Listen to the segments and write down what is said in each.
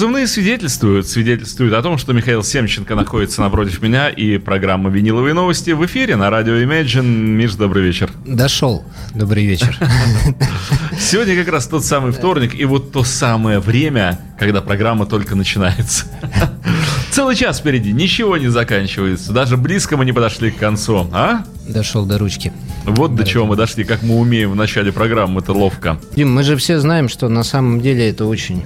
позывные свидетельствуют, свидетельствуют о том, что Михаил Семченко находится напротив меня, и программа «Виниловые новости» в эфире на радио Imagine. Миш, добрый вечер. Дошел. Добрый вечер. Сегодня как раз тот самый вторник, и вот то самое время, когда программа только начинается. Целый час впереди, ничего не заканчивается. Даже близко мы не подошли к концу, а? Дошел до ручки. Вот до чего мы дошли, как мы умеем в начале программы, это ловко. Дим, мы же все знаем, что на самом деле это очень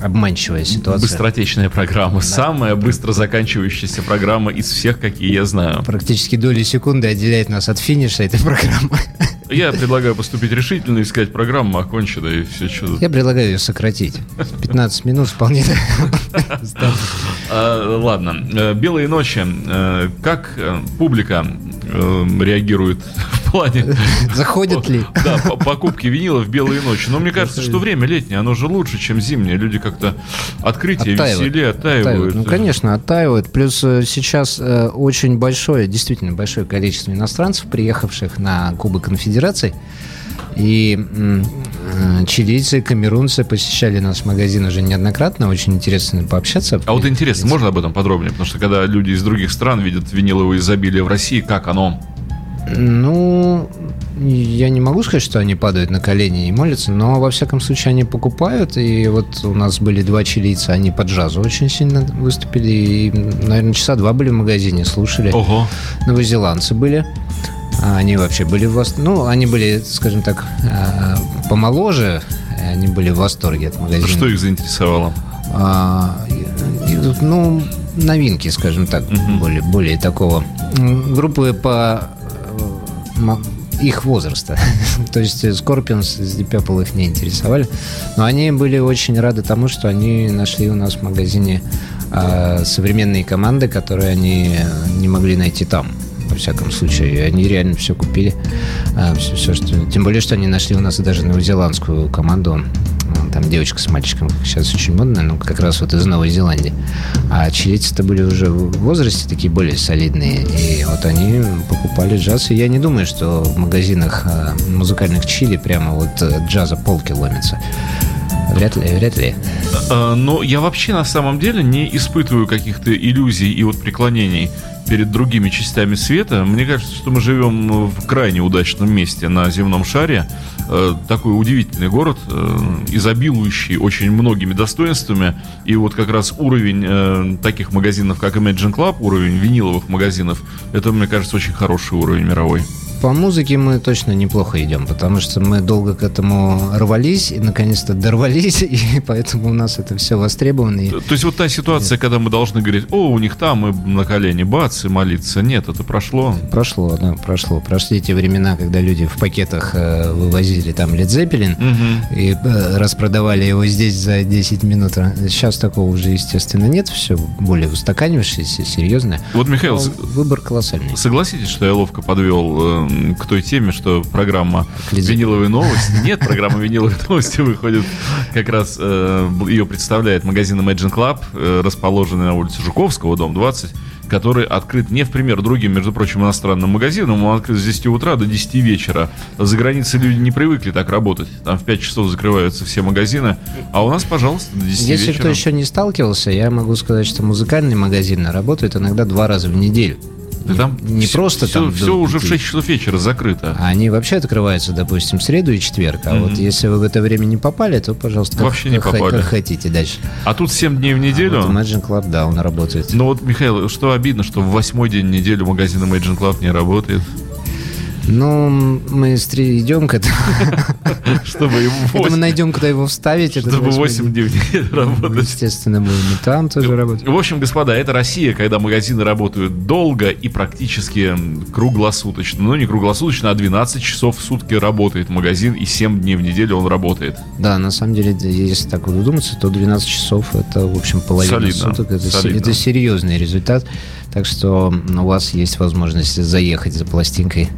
обманчивая ситуация. Быстротечная программа. Да. Самая быстро заканчивающаяся программа из всех, какие я знаю. Практически доли секунды отделяет нас от финиша этой программы. Я предлагаю поступить решительно и сказать, программа окончена и все что Я предлагаю ее сократить. 15 минут вполне. А, ладно. Э, Белые ночи. Э, как э, реагирует в плане... Заходят ли? Да, покупки винила в белые ночи. Но мне кажется, что время летнее, оно же лучше, чем зимнее. Люди как-то открытие, веселее, оттаивают. Ну, конечно, оттаивают. Плюс сейчас очень большое, действительно большое количество иностранцев, приехавших на Кубок Конфедерации. И э, чилийцы, камерунцы посещали наш магазин уже неоднократно. Очень интересно пообщаться. А вот интересно, можно об этом подробнее? Потому что когда люди из других стран видят виниловое изобилие в России, как оно? Ну, я не могу сказать, что они падают на колени и молятся, но во всяком случае они покупают. И вот у нас были два чилийца, они под джазу очень сильно выступили. И, наверное, часа два были в магазине, слушали. Ого. Новозеландцы были. А они вообще были в восторге. Ну, они были, скажем так, а, помоложе. Они были в восторге от магазина. Что их заинтересовало? А, ну, новинки, скажем так, угу. более, более такого. Группы по их возраста. То есть Scorpions с Deep Purple их не интересовали. Но они были очень рады тому, что они нашли у нас в магазине э, современные команды, которые они не могли найти там всяком случае. Они реально все купили. А, все, все, что... Тем более, что они нашли у нас даже новозеландскую команду. Там девочка с мальчиком сейчас очень модная, ну, как раз вот из Новой Зеландии. А чилийцы-то были уже в возрасте такие более солидные. И вот они покупали джаз. И я не думаю, что в магазинах а, музыкальных чили прямо вот э, джаза полки ломятся. Вряд ли, вряд ли. А, но я вообще на самом деле не испытываю каких-то иллюзий и вот преклонений перед другими частями света. Мне кажется, что мы живем в крайне удачном месте на земном шаре. Э, такой удивительный город, э, изобилующий очень многими достоинствами. И вот как раз уровень э, таких магазинов, как Imagine Club, уровень виниловых магазинов, это, мне кажется, очень хороший уровень мировой по музыке мы точно неплохо идем, потому что мы долго к этому рвались и наконец-то дорвались, и поэтому у нас это все востребовано. То, то есть вот та ситуация, когда мы должны говорить, о, у них там и на колени бац, и молиться. Нет, это прошло. Прошло, да, прошло. Прошли те времена, когда люди в пакетах э, вывозили там Led Zeppelin угу. и э, распродавали его здесь за 10 минут. Сейчас такого уже, естественно, нет. Все более устаканившееся, серьезное. Вот, Михаил, Но выбор колоссальный. Согласитесь, что я ловко подвел э, к той теме, что программа «Виниловые новости». Нет, программа «Виниловые новости» выходит как раз, э, ее представляет магазин Imagine Club, э, расположенный на улице Жуковского, дом 20, который открыт не в пример другим, между прочим, иностранным магазинам. Он открыт с 10 утра до 10 вечера. За границей люди не привыкли так работать. Там в 5 часов закрываются все магазины. А у нас, пожалуйста, до 10 Если вечера. кто еще не сталкивался, я могу сказать, что музыкальные магазины работают иногда два раза в неделю. Да там не все, просто все, там... Все уже в 6 часов вечера закрыто. А они вообще открываются, допустим, в среду и четверг. А mm-hmm. вот если вы в это время не попали, то, пожалуйста, как, вообще не попали. как хотите дальше. А тут 7 дней в неделю? А вот Imagine Club, да, он работает. Ну вот, Михаил, что обидно, что в восьмой день недели магазин Imagine Club не работает? Ну, мы идем к этому. Чтобы его мы найдем, куда его вставить. Чтобы 8 дней работать. Естественно, будем и там тоже работать. В общем, господа, это Россия, когда магазины работают долго и практически круглосуточно. Ну, не круглосуточно, а 12 часов в сутки работает магазин, и 7 дней в неделю он работает. Да, на самом деле, если так вот задуматься, то 12 часов это, в общем, половина суток. Это, это серьезный результат. Так что у вас есть возможность заехать за пластинкой.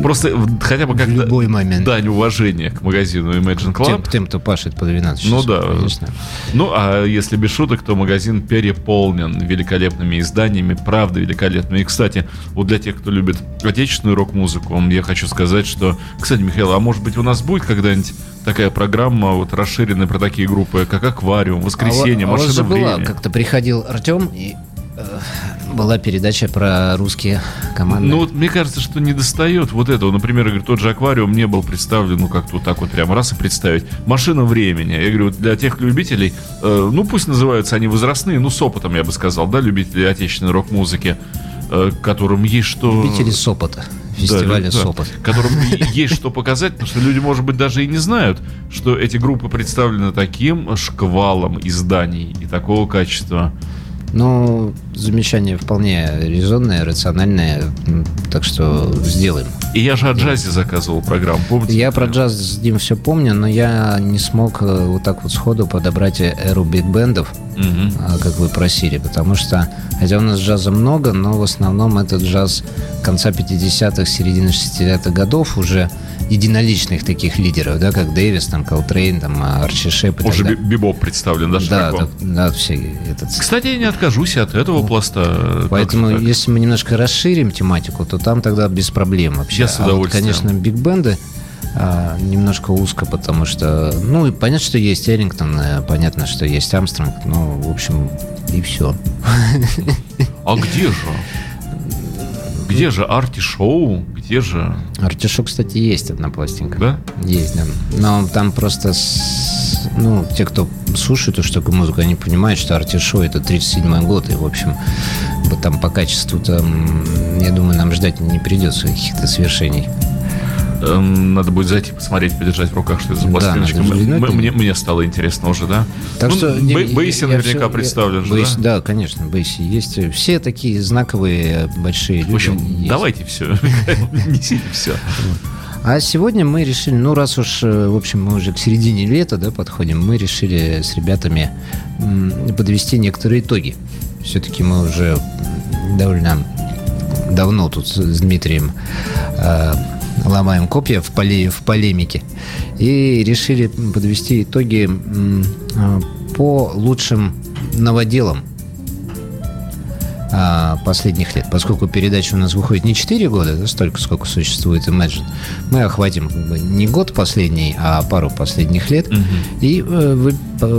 Просто хотя бы как любой момент. дань уважения к магазину Imagine Club. Тем, тем кто пашет по 12 часов. Ну да. Конечно. Ну, а если без шуток, то магазин переполнен великолепными изданиями, правда великолепными. И, кстати, вот для тех, кто любит отечественную рок-музыку, я хочу сказать, что... Кстати, Михаил, а может быть у нас будет когда-нибудь такая программа вот расширенная про такие группы, как «Аквариум», «Воскресенье», а, «Машина а времени». была, как-то приходил Артем и была передача про русские команды. Ну, вот мне кажется, что не достает вот этого. Например, я говорю, тот же аквариум не был представлен, ну, как-то вот так вот прямо раз и представить. Машина времени. Я говорю, вот для тех любителей, э, ну, пусть называются они возрастные, ну, с опытом, я бы сказал, да, любители отечественной рок-музыки, э, которым есть что... Любители с опыта фестиваля да, Сопот. Да, которым есть что показать, потому что люди, может быть, даже и не знают, что эти группы представлены таким шквалом изданий и такого качества. Ну, замечание вполне резонное, рациональное, так что сделаем. И я же о джазе заказывал программу, помните? Я про джаз с Дим все помню, но я не смог э, вот так вот сходу подобрать эру биг-бендов, угу. как вы просили, потому что, хотя у нас джаза много, но в основном это джаз конца 50-х, середины 60-х годов уже единоличных таких лидеров, да, как Дэвис, там, Колтрейн, там, Арчи Шеп. Уже бибоп представлен, да, Да, да, да, все. Этот... Кстати, я не откажусь от этого пласта. Поэтому, если мы немножко расширим тематику, то там тогда без проблем вообще. Я с удовольствием. А вот, конечно, биг-бенды, а, немножко узко, потому что, ну, понятно, что есть Эрингтон, э, понятно, что есть Амстронг, но, в общем, и все. А где же? Где же арти-шоу? Где же... Арти-шоу, кстати, есть одна пластинка. Да? Есть, да. Но там просто... С... Ну, те, кто слушает уж такую музыку, они понимают, что арти-шоу это 37 год. И, в общем, там по качеству-то, я думаю, нам ждать не придется каких-то свершений. Эм, надо будет зайти посмотреть, подержать в руках, что это за пластиночка. Да, мне, мне стало интересно уже, да? Так ну, что, Бейси наверняка все, представлен же, Бейси, да? Да, конечно, Бейси есть. Все такие знаковые большие люди. В общем, есть. давайте все. Несите все. А сегодня мы решили, ну раз уж, э, в общем, мы уже к середине лета да, подходим, мы решили с ребятами подвести некоторые итоги. Все-таки мы уже довольно давно тут с Дмитрием э, ломаем копья в, поле, в полемике. И решили подвести итоги а, по лучшим новоделам а, последних лет. Поскольку передача у нас выходит не 4 года, да, столько, сколько существует Imagine, мы охватим не год последний, а пару последних лет. Угу. И э, вы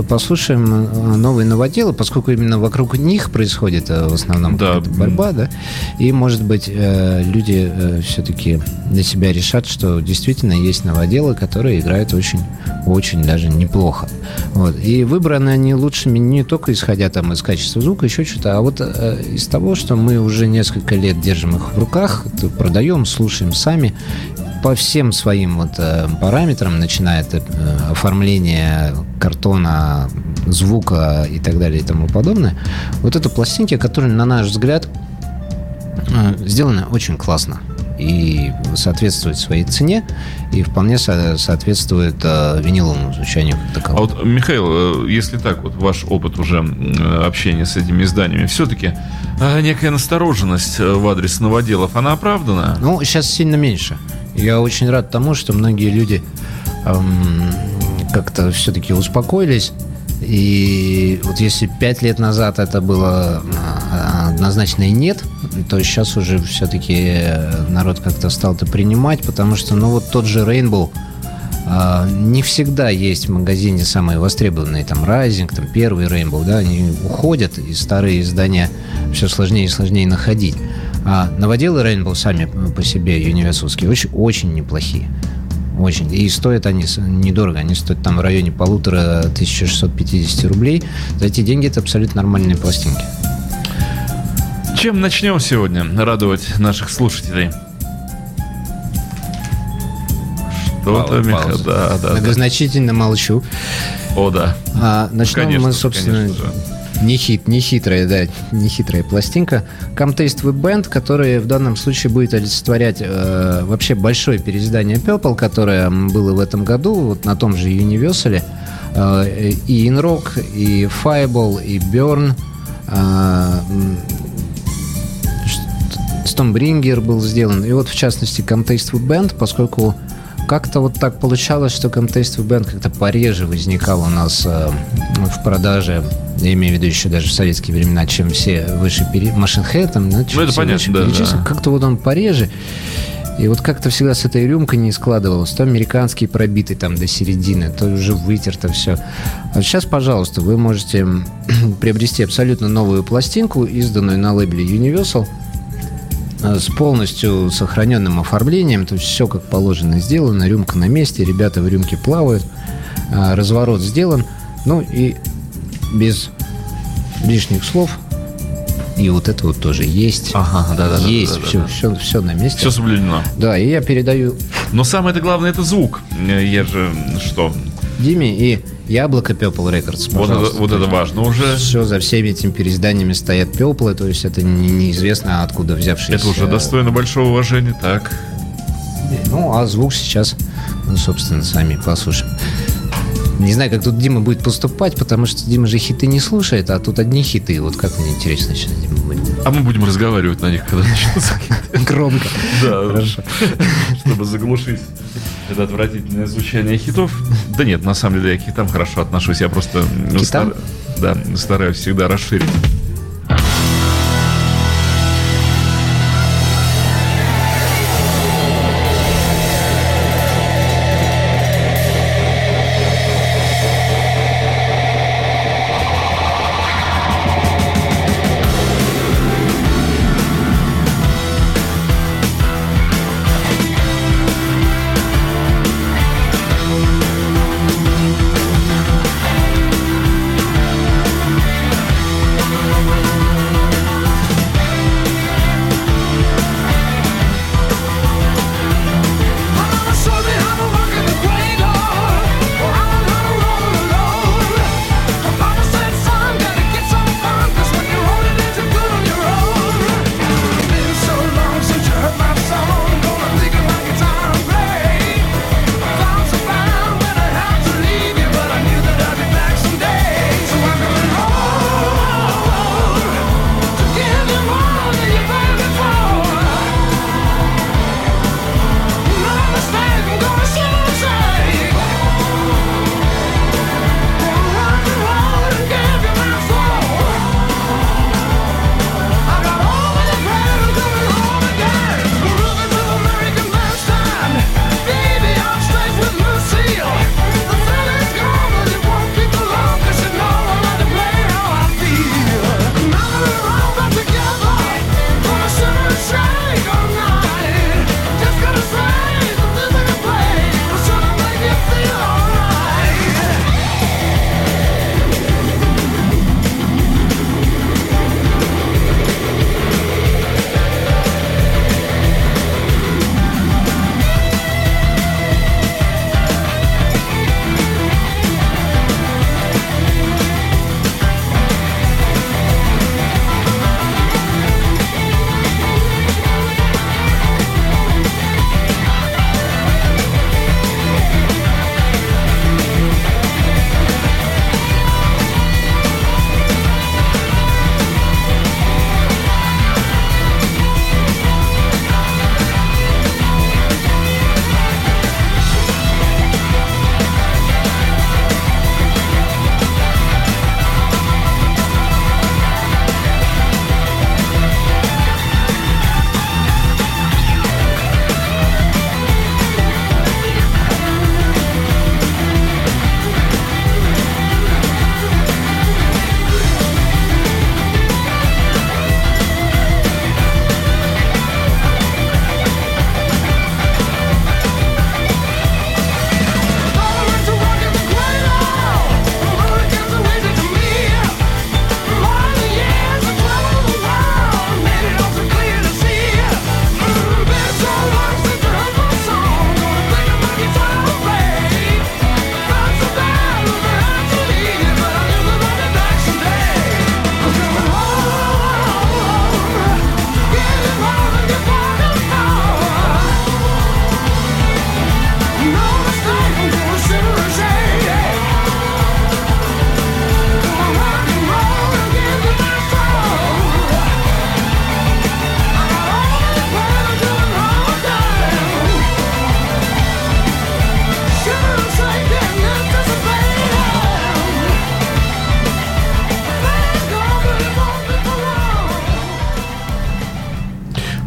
послушаем э, новые новоделы, поскольку именно вокруг них происходит э, в основном да. борьба, да, и, может быть, э, люди все-таки для себя решат, что действительно есть новоделы, которые играют очень, очень даже неплохо. Вот. И выбраны они лучшими не только исходя там из качества звука, еще что-то, а вот из того, что мы уже несколько лет держим их в руках, продаем, слушаем сами, по всем своим вот э, параметрам, начиная от э, оформления картона, звука и так далее и тому подобное, вот это пластинки, которые, на наш взгляд, э, сделаны очень классно и соответствует своей цене, и вполне со- соответствует э, виниловому звучанию такого. А вот, Михаил, если так, вот ваш опыт уже общения с этими изданиями, все-таки э, некая настороженность в адрес новоделов, она оправдана? Ну, сейчас сильно меньше. Я очень рад тому, что многие люди эм, как-то все-таки успокоились. И вот если пять лет назад это было а, однозначно и нет, то сейчас уже все-таки народ как-то стал это принимать, потому что, ну вот тот же Rainbow, а, не всегда есть в магазине самые востребованные, там, Rising, там, первый Rainbow, да, они уходят, и старые издания все сложнее и сложнее находить. А новоделы Rainbow сами по себе университетские очень, очень неплохие. Очень. И стоят они недорого. Они стоят там в районе полутора 1650 рублей. За эти деньги это абсолютно нормальные пластинки. Чем начнем сегодня радовать наших слушателей? Что-то, Миха, да, да. Многозначительно да. молчу. О, да. А, начнем конечно, мы, собственно, конечно, не, хит, не хитрая, да, не хитрая пластинка. Come Taste with Band, которая в данном случае будет олицетворять э, вообще большое переиздание Purple, которое было в этом году, вот на том же Universal. Э, и InRock, и Fireball, и Burn. Э, Stormbringer был сделан. И вот, в частности, Come Taste Food Band, поскольку как-то вот так получалось, что Taste Food Band как-то пореже возникал у нас э, в продаже, я имею в виду еще даже в советские времена, чем все выше пере... Head, там, ну, ну это понятно, да, да. Как-то вот он пореже. И вот как-то всегда с этой рюмкой не складывалось. То американский пробитый там до середины, то уже вытерто все. А сейчас, пожалуйста, вы можете приобрести абсолютно новую пластинку, изданную на лейбле Universal, с полностью сохраненным оформлением, то есть все как положено сделано, рюмка на месте, ребята в рюмке плавают, э, разворот сделан, ну и без лишних слов и вот это вот тоже есть. Ага, да, да. Есть, да, да, все, да, все, все на месте. Все соблюдено. Да, и я передаю. Но самое это главное это звук. Я же что? Диме и Яблоко Purple Records. Вот это, вот это важно уже. Все за всеми этими переизданиями стоят Purple, то есть это не, неизвестно откуда взявшиеся. Это уже достойно большого уважения, так. Ну, а звук сейчас, ну, собственно, сами послушаем. Не знаю, как тут Дима будет поступать, потому что Дима же хиты не слушает, а тут одни хиты. Вот как мне интересно сейчас Дима будет. А мы будем разговаривать на них, когда начнутся Громко. Да, хорошо. Чтобы заглушить это отвратительное звучание хитов. Да нет, на самом деле я к хитам хорошо отношусь. Я просто стар... да, стараюсь всегда расширить.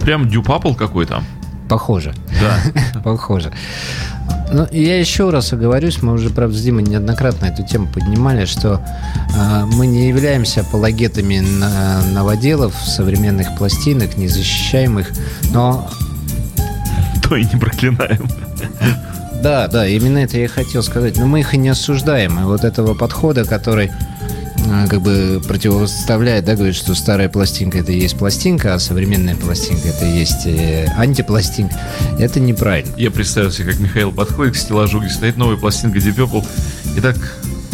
Прям дюпапл какой-то. Похоже. Да. Похоже. Ну, я еще раз оговорюсь, мы уже, правда, с Димой неоднократно эту тему поднимали, что э, мы не являемся апологетами на, новоделов, современных пластинок, не защищаем их, но... То и не проклинаем. Да, да, именно это я и хотел сказать. Но мы их и не осуждаем. И вот этого подхода, который как бы противопоставляет, да, говорит, что старая пластинка это и есть пластинка, а современная пластинка это и есть э, антипластинка. Это неправильно. Я представил себе, как Михаил подходит к стеллажу, где стоит новая пластинка Deep Purple, и так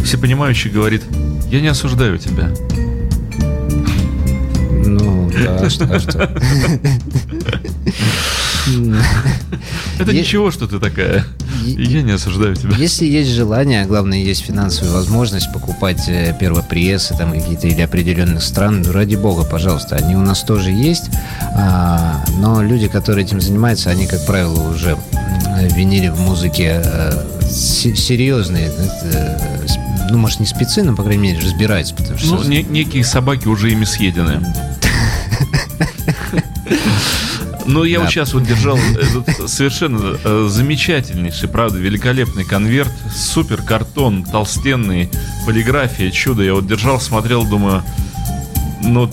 всепонимающий говорит, я не осуждаю тебя. Ну, да, а что? А что? Это ничего, что ты такая. Я не осуждаю тебя. Если есть желание, а главное, есть финансовая возможность покупать э, первопрессы там какие-то или определенных стран, ну, ради бога, пожалуйста, они у нас тоже есть. А, но люди, которые этим занимаются, они, как правило, уже винили в музыке э, серьезные, ну, может, не спецы, но, по крайней мере, разбираются. Потому что... Ну, некие собаки уже ими съедены. Но я да. вот сейчас вот держал этот совершенно э, замечательнейший, правда, великолепный конверт, супер картон, толстенный, полиграфия, чудо. Я вот держал, смотрел, думаю, ну,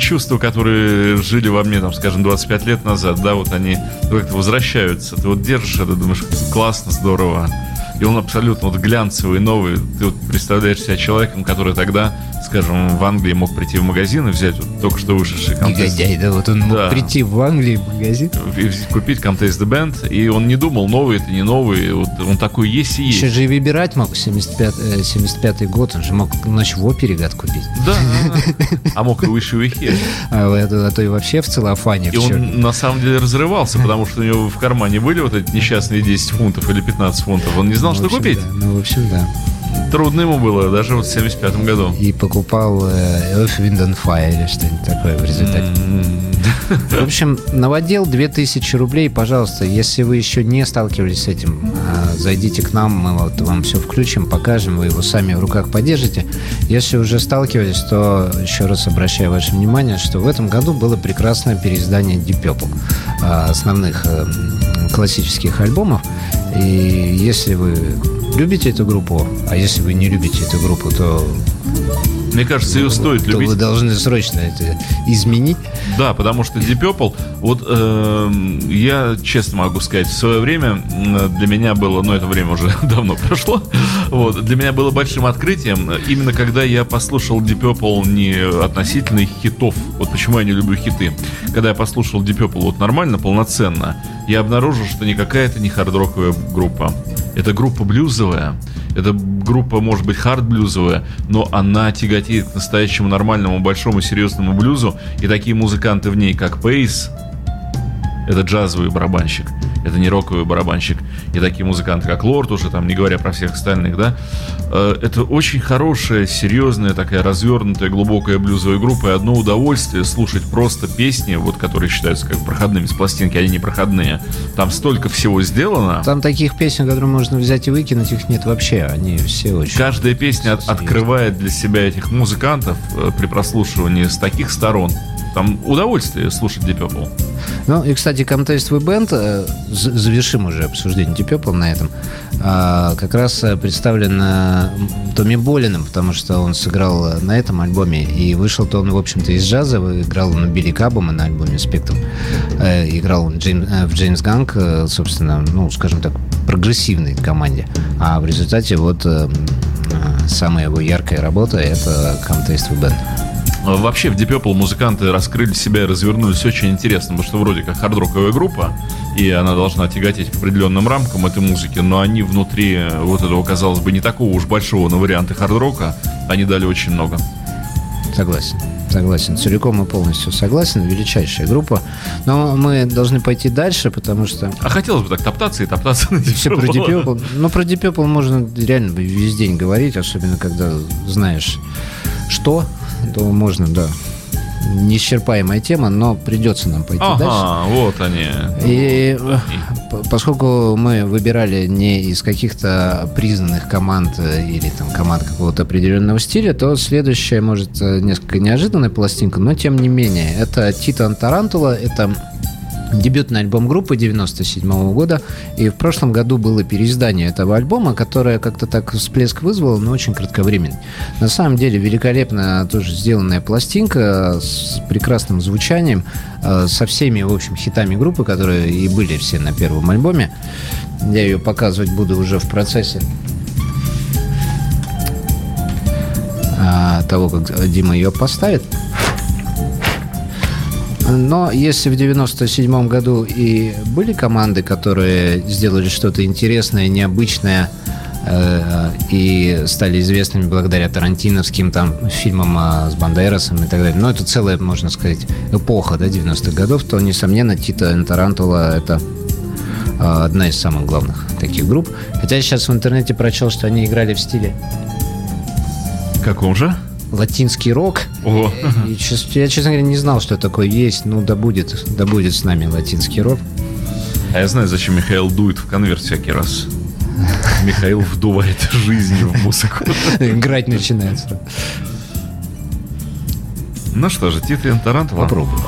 чувства, которые жили во мне, там, скажем, 25 лет назад, да, вот они как-то возвращаются. Ты вот держишь это, думаешь, классно, здорово и он абсолютно вот глянцевый, новый. Ты вот представляешь себя человеком, который тогда, скажем, в Англии мог прийти в магазин и взять вот только что вышедший контест. Негодяй, да, вот он мог да. прийти в Англию в магазин. И купить Contest the Band, и он не думал, новый это не новый, вот он такой есть и есть. Еще же и выбирать мог, 75, 75 год, он же мог ночь в опере гад купить. Да, а мог и выше Уихе. А, а то и вообще в целлофане. И он на самом деле разрывался, потому что у него в кармане были вот эти несчастные 10 фунтов или 15 фунтов. Он не знал, ну, что купить. Ну, в общем, да. Трудно ему было, даже вот в 75 году. И покупал э, Earth, Wind and Fire или что-нибудь такое в результате. Mm-hmm. В общем, новодел 2000 рублей, пожалуйста, если вы еще не сталкивались с этим, а, зайдите к нам, мы вот вам все включим, покажем, вы его сами в руках поддержите. Если уже сталкивались, то еще раз обращаю ваше внимание, что в этом году было прекрасное переиздание Deep Purple, а, основных э, классических альбомов. И если вы любите эту группу, а если вы не любите эту группу, то мне кажется, ее стоит любить. Вы должны срочно это изменить. Да, потому что Deep Purple, вот э, я честно могу сказать, в свое время для меня было, ну это время уже давно прошло, вот, для меня было большим открытием, именно когда я послушал Deep Purple не относительно хитов, вот почему я не люблю хиты. Когда я послушал Deep Purple вот нормально, полноценно, я обнаружил, что никакая это не хард-роковая группа. Это группа блюзовая, эта группа может быть хард-блюзовая, но она тяготеет к настоящему нормальному, большому, серьезному блюзу. И такие музыканты в ней, как Пейс, это джазовый барабанщик, это не роковый барабанщик. И такие музыканты, как Лорд, уже там, не говоря про всех остальных, да, э, это очень хорошая, серьезная, такая развернутая, глубокая блюзовая группа. И одно удовольствие слушать просто песни, вот которые считаются как проходными с пластинки, они не проходные. Там столько всего сделано. Там таких песен, которые можно взять и выкинуть, их нет вообще. Они все очень... Каждая песня от, открывает для себя этих музыкантов э, при прослушивании с таких сторон. Там удовольствие слушать Deep Purple. Ну и, кстати, Contest We Band, э, завершим уже обсуждение Deep Purple на этом, а, как раз э, представлен э, Томми Болином, потому что он сыграл на этом альбоме, и вышел-то он, в общем-то, из джаза, играл на Билли Кабома на альбоме «Спектрум», играл в Джеймс Ганг, собственно, ну, скажем так, прогрессивной команде, а в результате вот самая его яркая работа — это Contest We Band. Вообще в Deep Purple музыканты раскрыли себя и развернулись очень интересно, потому что вроде как хардроковая группа, и она должна тяготеть к определенным рамкам этой музыки, но они внутри вот этого, казалось бы, не такого уж большого на варианты хардрока, они дали очень много. Согласен. Согласен, целиком и полностью согласен. Величайшая группа. Но мы должны пойти дальше, потому что... А хотелось бы так топтаться и топтаться на Все про Deep Purple. Ну, про Deep Purple можно реально весь день говорить, особенно когда знаешь, что то можно, да. Неисчерпаемая тема, но придется нам пойти ага, дальше. вот они. И поскольку мы выбирали не из каких-то признанных команд э, или там команд какого-то определенного стиля, то следующая, может, э, несколько неожиданная пластинка, но тем не менее. Это Tito & Tarantula, это дебютный альбом группы 97 -го года. И в прошлом году было переиздание этого альбома, которое как-то так всплеск вызвало, но очень кратковременно. На самом деле великолепно тоже сделанная пластинка с прекрасным звучанием, э, со всеми, в общем, хитами группы, которые и были все на первом альбоме. Я ее показывать буду уже в процессе а, того, как Дима ее поставит. Но если в 97 году и были команды, которые сделали что-то интересное, необычное, э, и стали известными благодаря тарантиновским там фильмам а, с Бандерасом и так далее. Но это целая, можно сказать, эпоха да, 90-х годов, то, несомненно, Тита Тарантула – это а, одна из самых главных таких групп. Хотя я сейчас в интернете прочел, что они играли в стиле... Каком же? Латинский рок. О. И, я, честно говоря, не знал, что такое есть. Ну, да будет, да будет с нами латинский рок. А я знаю, зачем Михаил дует в конверт всякий раз. Михаил вдувает жизнь в музыку. Играть начинается. Ну что же, Tito & Tarantula. Попробуй.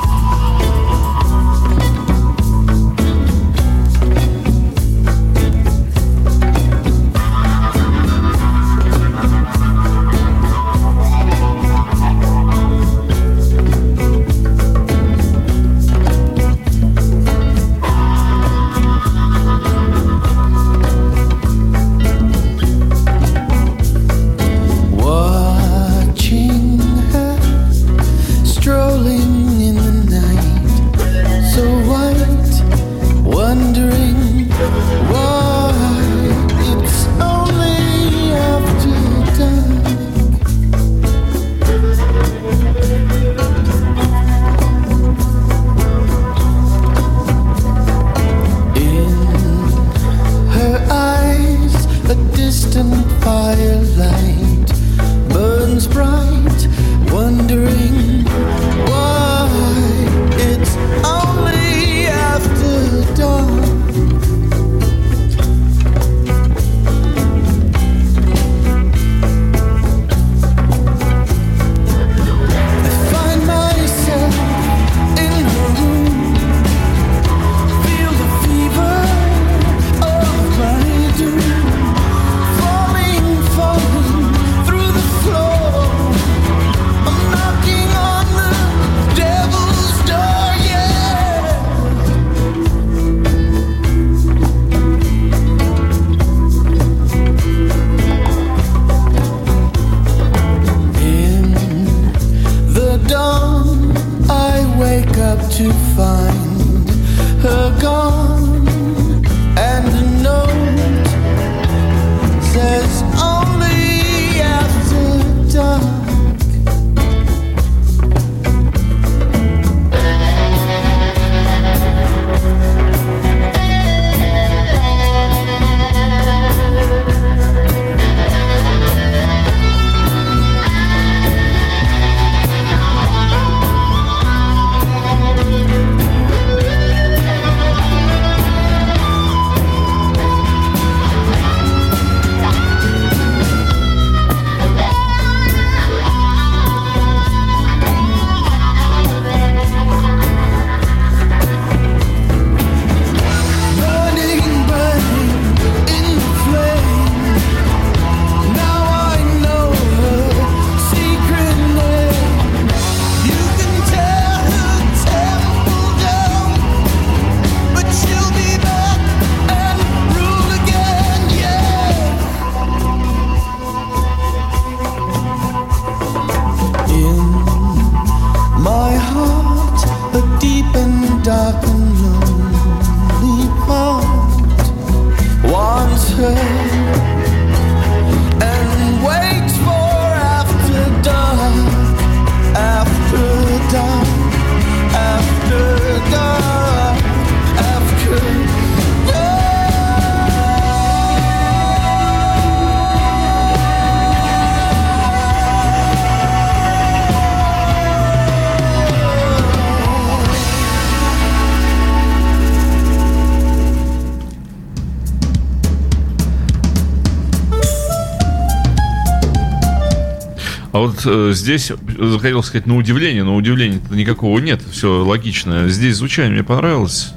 Здесь, хотел сказать, на удивление, но удивления никакого нет, все логично. Здесь звучание мне понравилось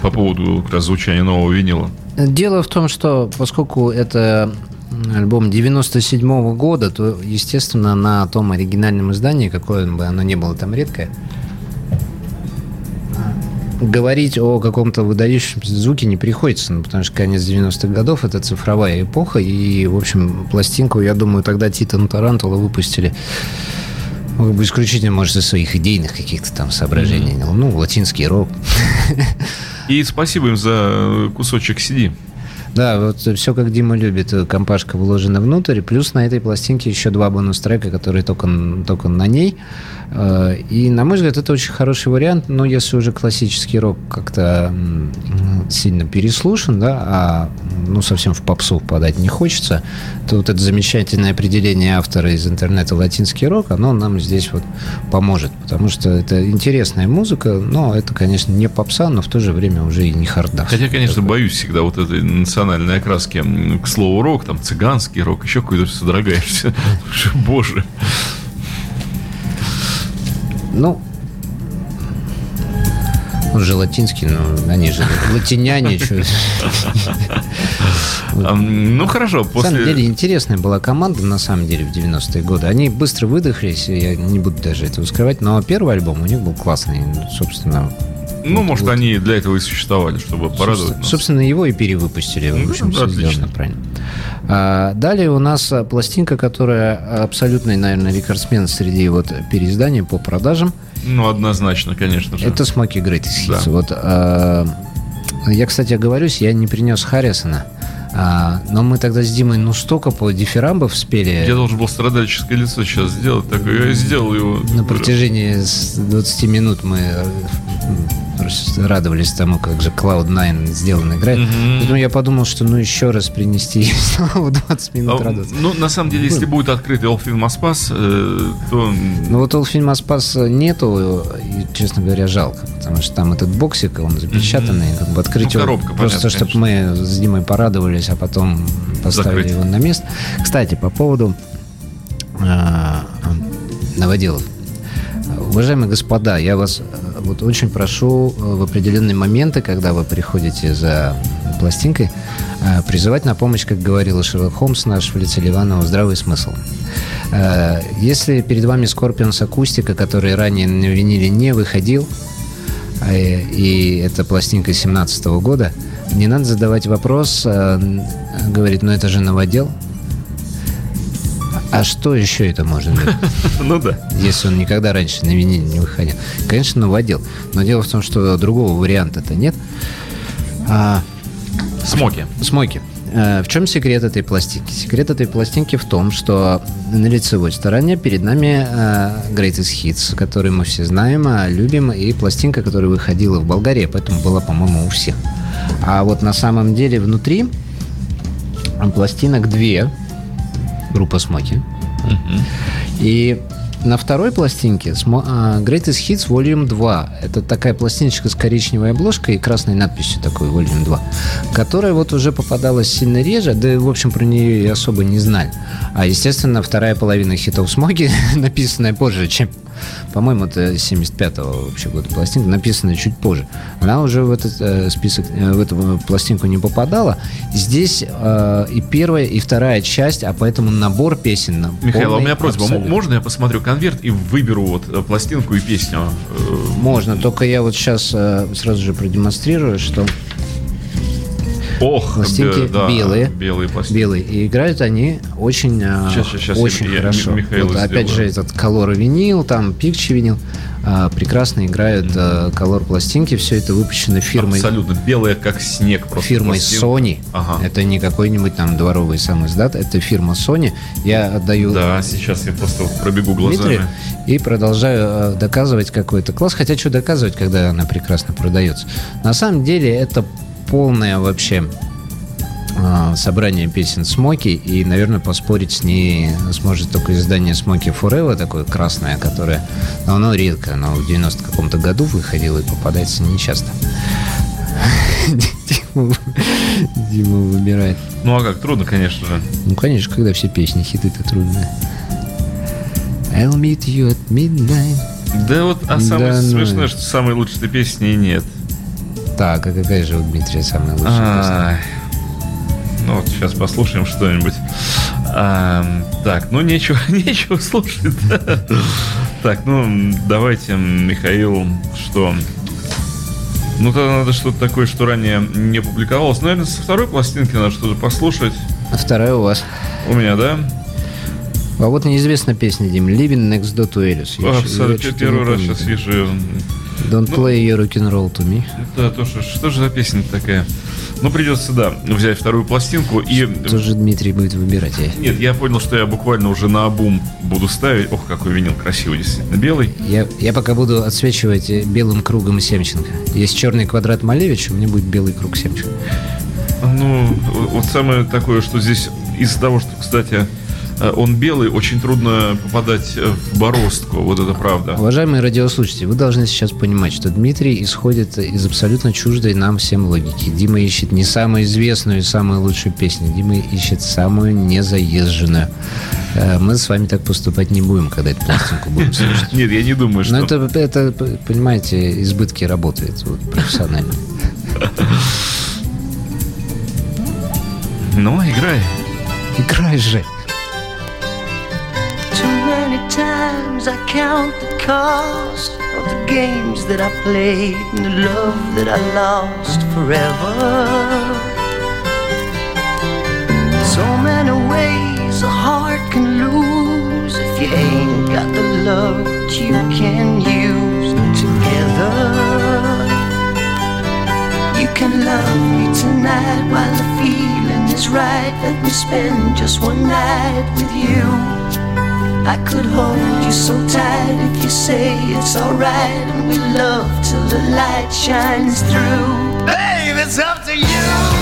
по поводу как раз звучания нового винила. Дело в том, что поскольку это альбом 97 -го года, то, естественно, на том оригинальном издании, какое бы оно ни было там редкое, говорить о каком-то выдающемся звуке не приходится, ну, потому что конец 90-х годов – это цифровая эпоха, и, в общем, пластинку, я думаю, тогда Tito & Tarantula выпустили ну, исключительно, может, из своих идейных каких-то там соображений. Mm-hmm. Ну, латинский рок. И спасибо им за кусочек CD. Да, вот все как Дима любит, компашка вложена внутрь, плюс на этой пластинке еще два бонус-трека, которые только, только на ней. Э, и, на мой взгляд, это очень хороший вариант, но если уже классический рок как-то сильно переслушан, да, а ну, совсем в попсу впадать не хочется, то вот это замечательное определение автора из интернета «латинский рок», оно нам здесь вот поможет, потому что это интересная музыка, но это, конечно, не попса, но в то же время уже и не харда. Хотя, конечно, такой. боюсь всегда вот этой национальной окраски к слову рок, там цыганский рок, еще какой-то содрогаешься. Боже. Ну, он же латинский, но они же латиняне. Ну, хорошо. На самом деле, интересная была команда, на самом деле, в 90-е годы. Они быстро выдохлись, я не буду даже этого скрывать, но первый альбом у них был классный. Собственно, ну, может, вот. они для этого и существовали, чтобы порадовать собственно, нас. Собственно, его и перевыпустили. Ну, в общем, все отлично. сделано правильно. А, далее у нас пластинка, которая абсолютный, наверное, рекордсмен среди вот переизданий по продажам. Ну, однозначно, конечно же. Это Смоки Greatest Hits. Да. Вот, а, я, кстати, оговорюсь, я не принес Харрисона. А, но мы тогда с Димой ну столько по дифирамбов спели. Я должен был страдальческое лицо сейчас сделать, так я сделал его. На протяжении 20 минут мы радовались тому, как же Cloud9 сделан играет. Mm-hmm. Поэтому я подумал, что ну еще раз принести снова 20 минут а, радоваться. Ну, на самом деле, если будет открыт Elfin Maspас, э, то... Ну, вот Elfin Maspас нету, и, честно говоря, жалко, потому что там этот боксик, он запечатанный, mm-hmm. как бы открыть ну, коробка, его, просто чтобы мы с Димой порадовались, а потом поставили Закрыть. его на место. Кстати, по поводу э, новоделов. Уважаемые господа, я вас э, вот очень прошу э, в определенные моменты, когда вы приходите за пластинкой, э, призывать на помощь, как говорил Шерлок Холмс наш в лице Ливанова, здравый смысл. Если перед вами Scorpions акустика, который ранее на виниле не выходил, и это пластинка 17 года, не надо задавать вопрос, говорит, ну это же новодел, а что еще это можно быть? Ну да. Если он никогда раньше на виниле не выходил. Конечно, новодел. Но дело в том, что другого варианта-то нет. А... Смоки. Смоки. А, в чем секрет этой пластинки? Секрет этой пластинки в том, что на лицевой стороне перед нами uh, Greatest Hits, который мы все знаем, а любим, и пластинка, которая выходила в Болгарии, поэтому была, по-моему, у всех. А вот на самом деле внутри пластинок две, группа Смоки. И на второй пластинке а, Greatest Hits Volume 2. Это такая пластиночка с коричневой обложкой и красной надписью такой Volume 2, которая вот уже попадалась сильно реже, да и, в общем, про нее и особо не знали. А, естественно, вторая половина хитов Смоги, написанная позже, чем по-моему, это 75-го вообще года пластинка, написанная чуть позже. Она уже в этот э, список, э, в эту пластинку не попадала. Здесь э, и первая, и вторая часть, а поэтому набор песен. Михаил, полный, а у меня просьба, абсолютно. можно я посмотрю конверт и выберу вот э, пластинку и песню? Э, можно, только я вот сейчас э, сразу же продемонстрирую, что Ох, пластинки да, белые. Белые пластинки. Белые. И играют они очень, сейчас, сейчас, сейчас очень я, хорошо. Я вот, опять же, этот колор винил, там пикчи винил. А, прекрасно играют mm-hmm. колор пластинки. Все это выпущено фирмой... Абсолютно. Белое, как снег. Просто фирмой пластинка. Sony. Ага. Это не какой-нибудь там дворовый сам издат. Это фирма Sony. Я отдаю... Да, сейчас я просто пробегу глазами. Дмитрию и продолжаю э, доказывать какой-то класс. Хотя что доказывать, когда она прекрасно продается. На самом деле это полное вообще а, собрание песен Смоки, и, наверное, поспорить с ней сможет только издание Смоки Forever, такое красное, которое, но оно редко, оно в 90 каком-то году выходило и попадается нечасто. Дима, Дима выбирает. Ну а как, трудно, конечно же. Ну, конечно, когда все песни хиты, это трудно. I'll meet you at midnight. Да вот, а самое Да ну. смешное, что самой лучшей песни нет. Так, а какая же у Дмитрия самая лучшая песня? Ну вот сейчас послушаем что-нибудь. А, так, ну нечего, нечего слушать. Так, ну давайте, Михаил, что? Ну тогда надо что-то такое, что ранее не публиковалось. Наверное, со второй пластинки надо что-то послушать. А вторая у вас. У меня, да? А вот неизвестная песня, Дим. Living next door to Alice. Я я Первый раз сейчас вижу. Don't Ну. play your rock and roll to me. Да, то что, что же за песня такая? Ну, придется, да, взять вторую пластинку и... Тоже Дмитрий будет выбирать. Я, Нет, я понял, что я буквально уже на обум буду ставить. Ох, какой винил красивый, действительно. Белый. я, я пока буду отсвечивать э, белым кругом Семченко. Есть черный квадрат Малевича, у меня будет белый круг Семченко. Ну, вот самое такое, что здесь из-за того, что, кстати, он белый, очень трудно попадать э, в бороздку. Вот это правда. Уважаемые радиослушатели, вы должны сейчас понимать, что Дмитрий исходит из абсолютно чуждой нам всем логики. Дима ищет не самую известную и самую лучшую песню, Дима ищет самую незаезженную. Э, Мы с вами так поступать не будем, когда эту пластинку будем слушать. Нет, я не думаю, что... Но это, это, понимаете, избытки работает вот, профессионально. Ну, играй. Играй же! Times I count the cost of the games that I played and the love that I lost forever. So many ways a heart can lose if you ain't got the love that you can use together. You can love me tonight while the feeling is right. Let me spend just one night with you. I could hold you so tight if you say it's alright, and we love till the light shines through. Babe, it's up to you.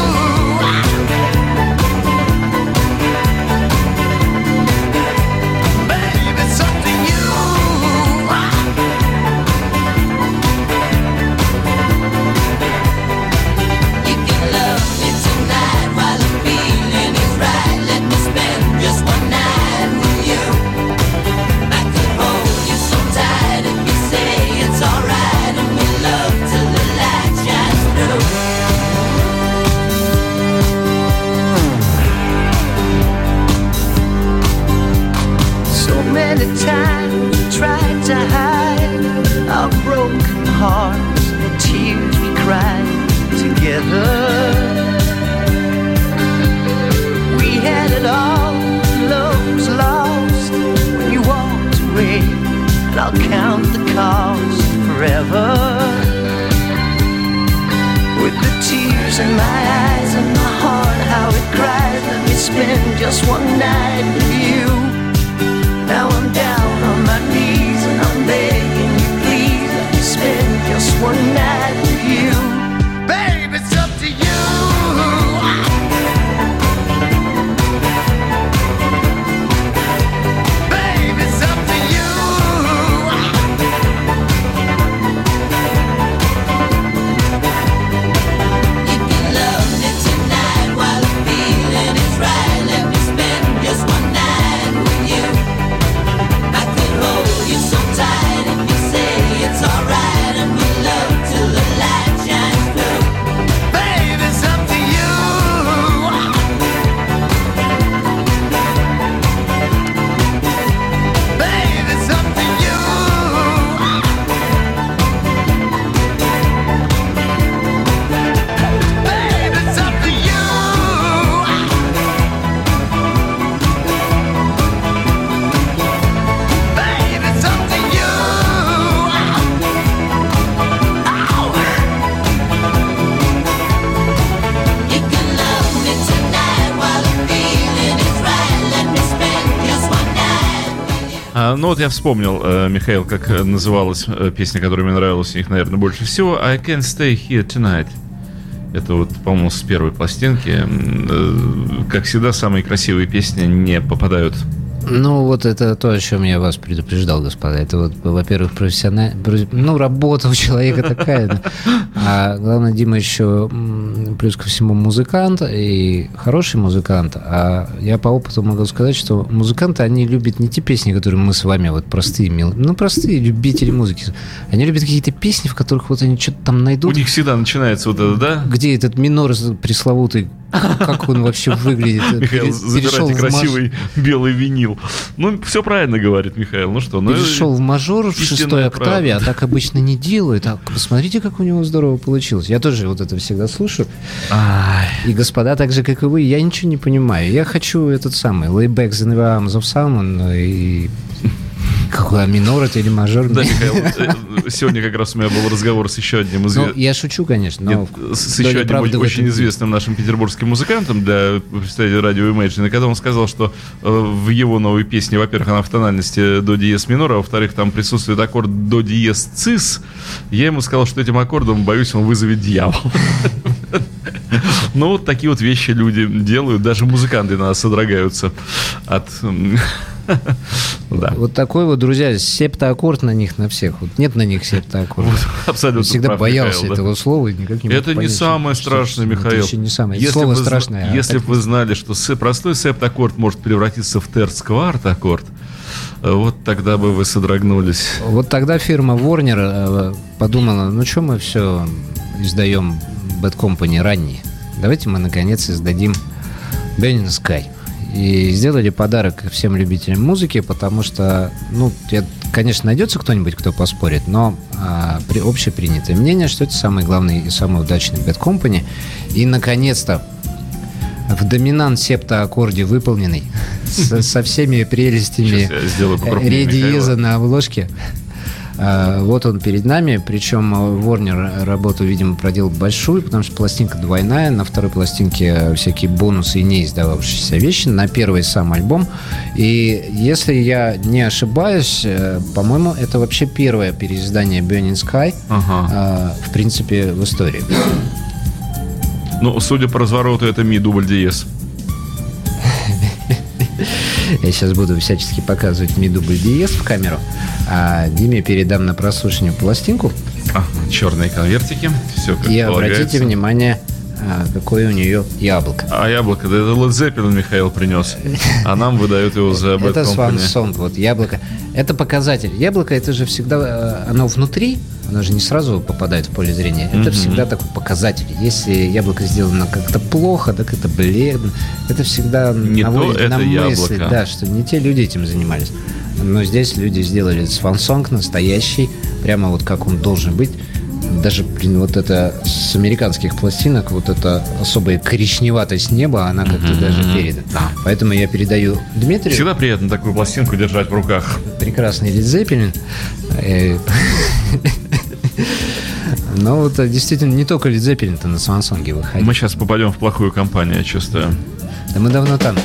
Ну вот я вспомнил, э, Михаил, как э, называлась э, песня, которая мне нравилась у них, наверное, больше всего. I can't stay here tonight. Это вот, по-моему, с первой пластинки. Как всегда, самые красивые песни не попадают Ну, вот это то, о чем я вас предупреждал, господа. Это вот, во-первых, профессионально... Ну, работа у человека такая. да. А главное, Дима еще плюс ко всему музыкант и хороший музыкант. А я по опыту могу сказать, что музыканты, они любят не те песни, которые мы с вами вот простые, мил- ну, простые любители музыки. Они любят какие-то песни, в которых вот они что-то там У найдут. них всегда начинается вот это, да? Где этот минор пресловутый, как он вообще выглядит? Михаил, забирайте красивый белый винил. Ну, все правильно говорит Михаил. Ну что, ну... перешел в мажор в шестой октаве, а так обычно не делают. А посмотрите, как у него здорово получилось. Я тоже вот это всегда слушаю. И господа, так же, как и вы, я ничего не понимаю. Я хочу этот самый Layback the Arms of Salmon и... Какой, а минор это или мажор? Да, Михаил, э, сегодня как раз у меня был разговор с еще одним из... Ну, я шучу, конечно, но... Нет, с, еще одним очень этом известным нашим петербургским музыкантом для представителя радио Imagine, и когда он сказал, что э, в его новой песне, во-первых, она в тональности до диез минора, а во-вторых, там присутствует аккорд до диез цис, я ему сказал, что этим аккордом, боюсь, он вызовет дьявол. Ну, вот такие вот вещи люди делают, даже музыканты на нас содрогаются от... Да, Вот такой вот, друзья, септоаккорд на них, на всех. Вот нет на них септоаккорда. абсолютно Я всегда прав, боялся Михаил, да. этого слова и никак не Это не понять, самое что- страшное, что- Михаил. Это не самое. Если Слово зна- страшное. а Если бы вы знали, что простой септаккорд может превратиться в терц-кварт аккорд, э, вот тогда бы вы содрогнулись. Вот тогда фирма Warner э, подумала, ну что мы все издаем Bad Company ранние. Давайте мы наконец издадим Burning Sky. И сделали подарок всем любителям музыки, потому что, ну, я- конечно, найдется кто-нибудь, кто поспорит, но а, при, общепринятое мнение, что это самый главный и самый удачный Bad Company. И, наконец-то, в доминант септа аккорде выполненный, со, со всеми прелестями Сейчас я сделаю покрупнее ре диеза Михаила. на обложке. А, Вот он перед нами, причем э, Warner работу, видимо, проделал большую, потому что пластинка двойная, на второй пластинке всякие бонусы и не издававшиеся вещи, на первый сам альбом. И если я не ошибаюсь, э, по-моему, это вообще первое переиздание Burning Sky, Ага. э, в принципе, в истории. Ну, судя по развороту, это ми дубль диез. Я сейчас буду всячески показывать ми дубль диез в камеру, а Диме передам на прослушивание пластинку. А, черные конвертики. Все как И обратите внимание, а, какое у нее яблоко. А яблоко, да это Led Zeppelin Михаил принес. А нам выдают его за Bad Это Swan. Song, вот яблоко. Это показатель. Яблоко, это же всегда, э, оно внутри, оно же не сразу попадает в поле зрения. Это Мгм. всегда такой показатель. Если яблоко сделано как-то плохо, так это бледно, это всегда Не то наводит это на мысли, яблоко. да, что не те люди этим занимались. Но здесь люди сделали Song настоящий, прямо вот как он должен быть. Даже, блин, вот это с американских пластинок, вот эта особая коричневатость неба, она как-то даже передана. Поэтому я передаю Дмитрию Всегда приятно такую пластинку держать в руках. прекрасный Лид Зеппелин. Э, Но вот э, действительно не только Лид Зеппелин-то на Свансонге выходит. Мы сейчас попадем в плохую компанию, я чувствую. Да мы давно там.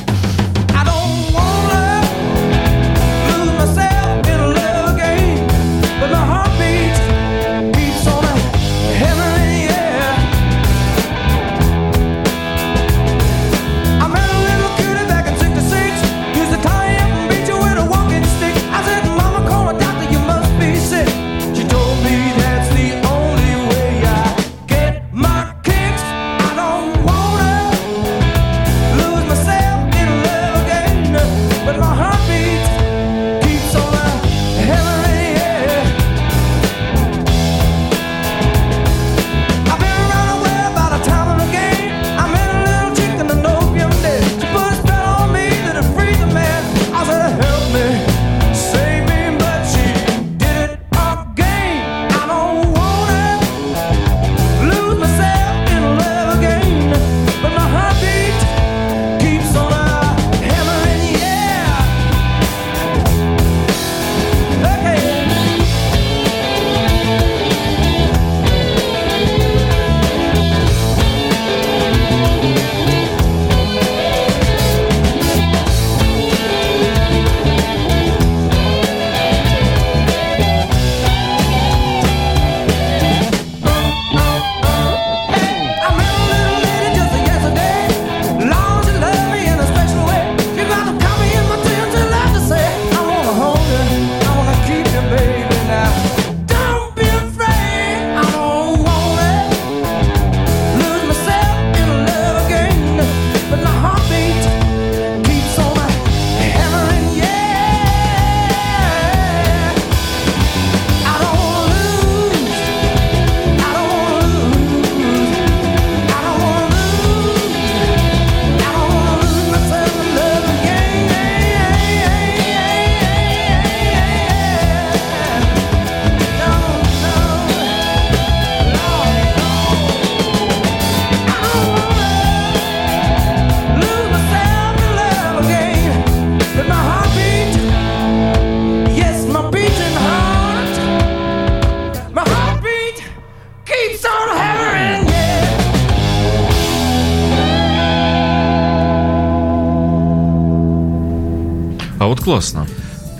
Классно.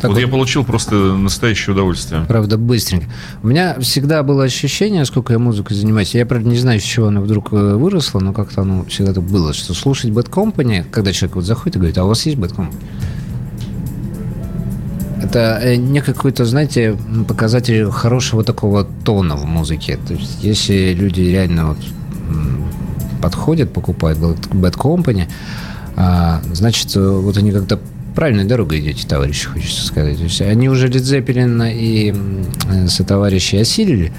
Так вот, вот. я получил просто настоящее удовольствие. Правда, быстренько. У меня всегда было ощущение, сколько я музыкой занимаюсь. Я, правда, не знаю, с чего оно вдруг э, выросло, но как-то оно всегда так было, что слушать Bad Company, когда человек вот заходит и говорит, а у вас есть Bad Company? Это э, не какой-то, знаете, показатель хорошего такого тона в музыке. То есть, если люди реально вот подходят, покупают Bad Bad Company, а, значит, э, вот они как-то правильной дорогой идете, товарищи, хочется сказать. То есть они уже Zeppelin и э, сотоварищи осилили,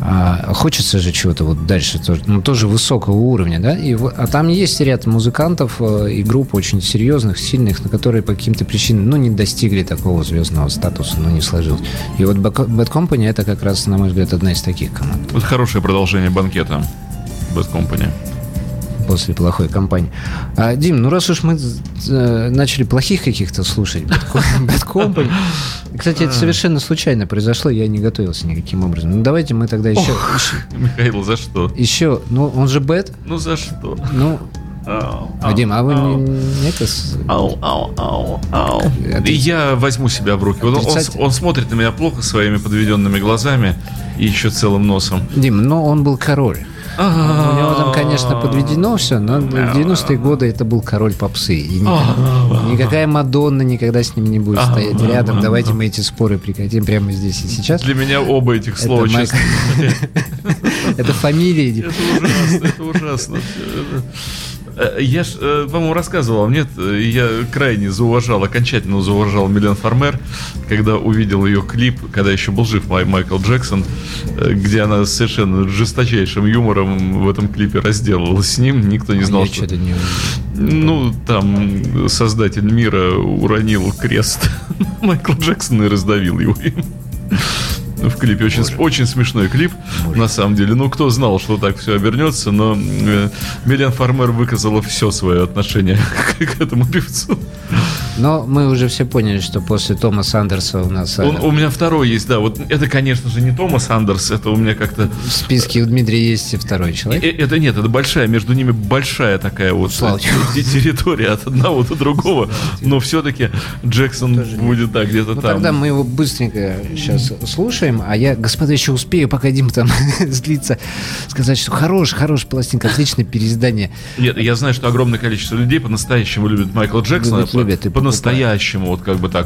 а хочется же чего-то вот дальше, тоже, ну, тоже высокого уровня, да, и, а там есть ряд музыкантов э, и групп очень серьезных, сильных, на которые по каким-то причинам, ну, не достигли такого звездного статуса, ну, не сложилось. И вот Bad Company это как раз, на мой взгляд, одна из таких команд. Вот хорошее продолжение банкета. Bad Company. После плохой компании. А, Дим, ну раз уж мы э, начали плохих каких-то слушать, Bad Bad. Кстати, это совершенно случайно произошло, я не готовился никаким образом. Ну давайте мы тогда еще... Михаил, за что? еще- ну он же Бэт, Ну за что? ну, а, Дим, а вы не, это... Ау, ау, ау, ау. И я возьму себя в руки. Он, он, он смотрит на меня плохо своими подведенными глазами и еще целым носом. Дим, ну он был король. У него там, конечно, подведено все, но в 90-е годы это был король попсы. И никак- никакая Мадонна никогда с ним не будет стоять рядом. Давайте мы эти споры прекратим прямо здесь и сейчас. Для меня оба этих слова, Это честно. Это фамилия. Дим. Это ужасно, это ужасно. Э, Я ж, э, по-моему, рассказывал, нет, э, я крайне зауважал, окончательно зауважал Милен Фармер, когда увидел ее клип, когда еще был жив Май- Майкл Джексон, э, где она совершенно жесточайшим юмором в этом клипе разделалась с ним, никто не знал, Я что... не... Ну, там создатель мира уронил крест Майкла Джексона и раздавил его им. В клипе очень, очень смешной клип, на самом деле. Ну, кто знал, что так все обернется, но э, Милен Фармер выказала все свое отношение к, к этому певцу. Но мы уже все поняли, что после Томаса Андерса у нас э, Он- у меня второй есть, да. Вот это, конечно же, не Томас Андерс, это у меня как-то... в списке у Дмитрия есть и второй Э, человек. Это нет, это большая, между ними большая такая вот э, те- территория от одного до другого. Но все-таки Джексон будет, да, где-то Ну, там. тогда мы его быстренько сейчас слушаем, а я, господа, еще успею, пока Дим там злится, сказать, что хорош, хорош пластинка, отличное переиздание. Нет, я знаю, что огромное количество людей по-настоящему любят Майкла Джексона. Любят, любят и по-настоящему, вот как бы так.